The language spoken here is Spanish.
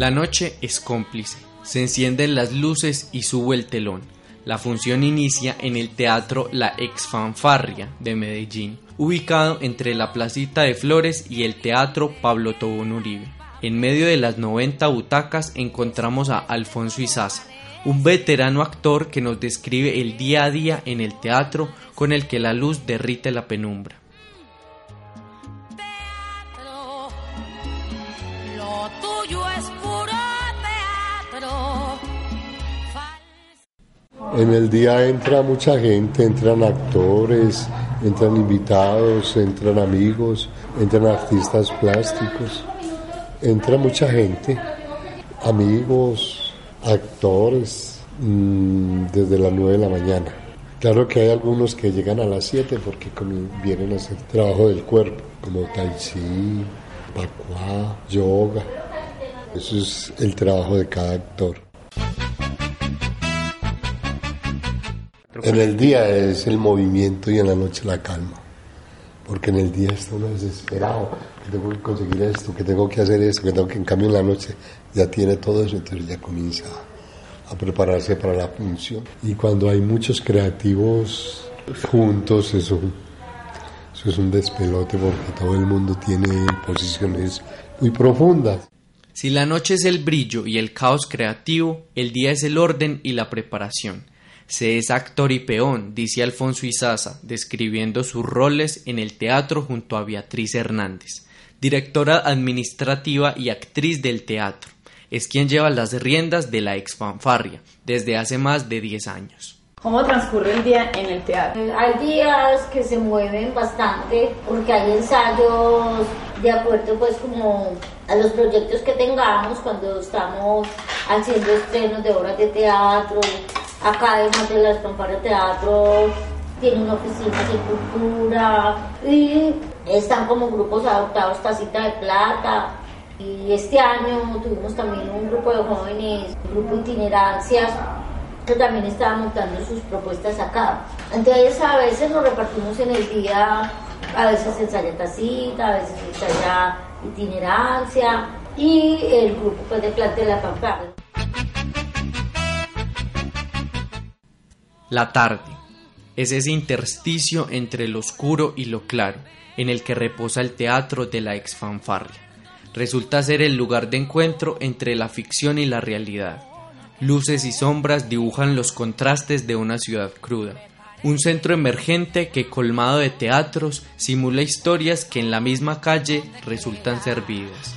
La noche es cómplice, se encienden las luces y sube el telón. La función inicia en el Teatro La Exfanfarria de Medellín, ubicado entre la Placita de Flores y el Teatro Pablo Tobón Uribe. En medio de las 90 butacas encontramos a Alfonso Izaza, un veterano actor que nos describe el día a día en el teatro con el que la luz derrite la penumbra. En el día entra mucha gente, entran actores, entran invitados, entran amigos, entran artistas plásticos, entra mucha gente, amigos, actores, mm, desde las 9 de la mañana. Claro que hay algunos que llegan a las 7 porque vienen a hacer trabajo del cuerpo, como tai chi, yoga. Eso es el trabajo de cada actor. En el día es el movimiento y en la noche la calma. Porque en el día está uno desesperado, que tengo que conseguir esto, que tengo que hacer esto, que tengo que en cambio en la noche ya tiene todo eso, entonces ya comienza a prepararse para la función. Y cuando hay muchos creativos juntos, eso, eso es un despelote porque todo el mundo tiene posiciones muy profundas. Si la noche es el brillo y el caos creativo, el día es el orden y la preparación. Se es actor y peón, dice Alfonso Izaza, describiendo sus roles en el teatro junto a Beatriz Hernández, directora administrativa y actriz del teatro. Es quien lleva las riendas de la exfanfarria desde hace más de 10 años. ¿Cómo transcurre el día en el teatro? Hay días que se mueven bastante porque hay ensayos de acuerdo pues como a los proyectos que tengamos cuando estamos haciendo estrenos de obras de teatro, Acá además de las de Teatro tiene una oficina de cultura y están como grupos adoptados Tacita de Plata. Y este año tuvimos también un grupo de jóvenes, un grupo itinerancias, que también estaba montando sus propuestas acá. Entonces a veces nos repartimos en el día, a veces ensaya Tacita, a veces ensaya itinerancia y el grupo pues, de Plata de la Fanfarria. La tarde es ese intersticio entre lo oscuro y lo claro, en el que reposa el teatro de la exfanfarria. Resulta ser el lugar de encuentro entre la ficción y la realidad. Luces y sombras dibujan los contrastes de una ciudad cruda. Un centro emergente que colmado de teatros simula historias que en la misma calle resultan servidas.